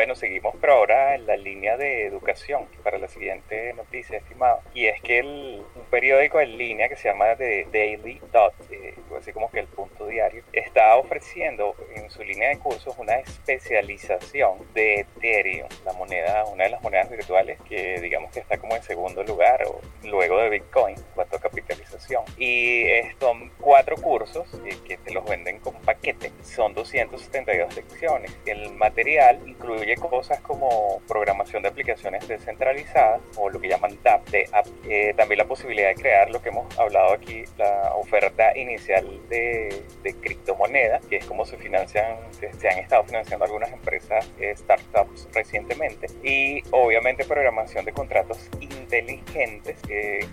bueno, seguimos pero ahora en la línea de educación para la siguiente noticia, estimado. Y es que el, un periódico en línea que se llama The Daily Dot, eh, así como que el punto diario, está ofreciendo en su línea de cursos una especialización de Ethereum, la moneda, una de las monedas virtuales que digamos que está como en segundo lugar o luego de Bitcoin en cuanto a capitalización. Y son cuatro cursos eh, que te los venden con paquete, son 272 lecciones. El material incluye cosas como programación de aplicaciones descentralizadas o lo que llaman DApp, de. Eh, también la posibilidad de crear lo que hemos hablado aquí, la oferta inicial de, de criptomonedas, que es como se financian, se han estado financiando algunas empresas, eh, startups recientemente. Y obviamente programación de contratos inteligentes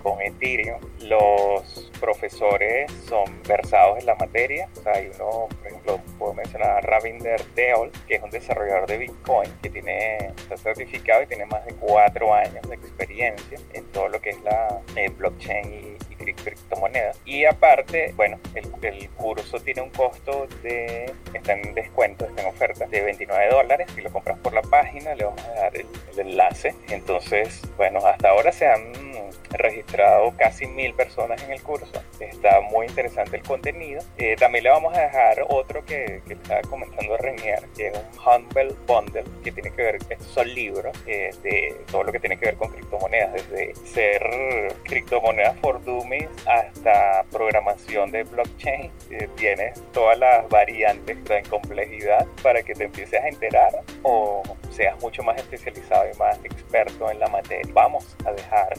con Ethereum. Los profesores son versados en la materia. O sea, hay uno, por ejemplo, puedo mencionar a Ravinder Deol, que es un desarrollador de Bitcoin, que tiene, está certificado y tiene más de cuatro años de experiencia en todo lo que es la eh, blockchain y criptomonedas. Y aparte, bueno, el, el, curso tiene un costo de, está en descuento, está en oferta, de 29 dólares. Si lo compras por la página, le vamos a dar el, enlace. Entonces, bueno, hasta ahora se han registrado casi mil personas en el curso. Está muy interesante el contenido. Eh, también le vamos a dejar otro que, que estaba comentando Renier, que es un Humble Bundle, que tiene que ver, estos son libros eh, de todo lo que tiene que ver con criptomonedas, desde ser criptomonedas for dummies hasta programación de blockchain. Eh, tienes todas las variantes en complejidad para que te empieces a enterar o seas mucho más especializado y más experto en la materia. Vamos a dejar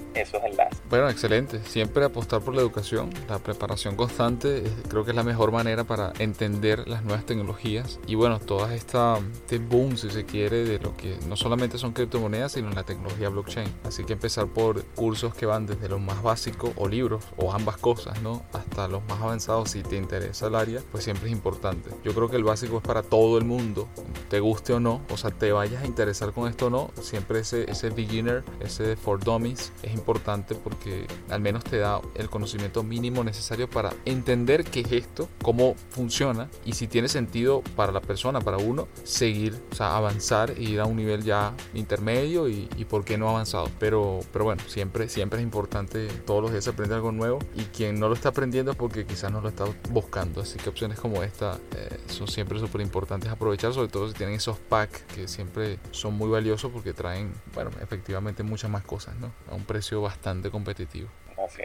Bueno, excelente. Siempre apostar por la educación, la preparación constante, creo que es la mejor manera para entender las nuevas tecnologías y bueno, toda esta este boom, si se quiere, de lo que no solamente son criptomonedas, sino la tecnología blockchain. Así que empezar por cursos que van desde lo más básico o libros o ambas cosas, ¿no? Hasta los más avanzados si te interesa el área, pues siempre es importante. Yo creo que el básico es para todo el mundo, te guste o no, o sea, te vayas a interesar con esto o no, siempre ese, ese beginner, ese for dummies es importante porque al menos te da el conocimiento mínimo necesario para entender qué es esto, cómo funciona y si tiene sentido para la persona, para uno, seguir, o sea, avanzar e ir a un nivel ya intermedio y, y por qué no avanzado. Pero, pero bueno, siempre, siempre es importante todos los días aprender algo nuevo y quien no lo está aprendiendo es porque quizás no lo está buscando. Así que opciones como esta eh, son siempre súper importantes aprovechar, sobre todo si tienen esos packs que siempre son muy valiosos porque traen, bueno, efectivamente muchas más cosas, ¿no? A un precio bastante competitivo. Así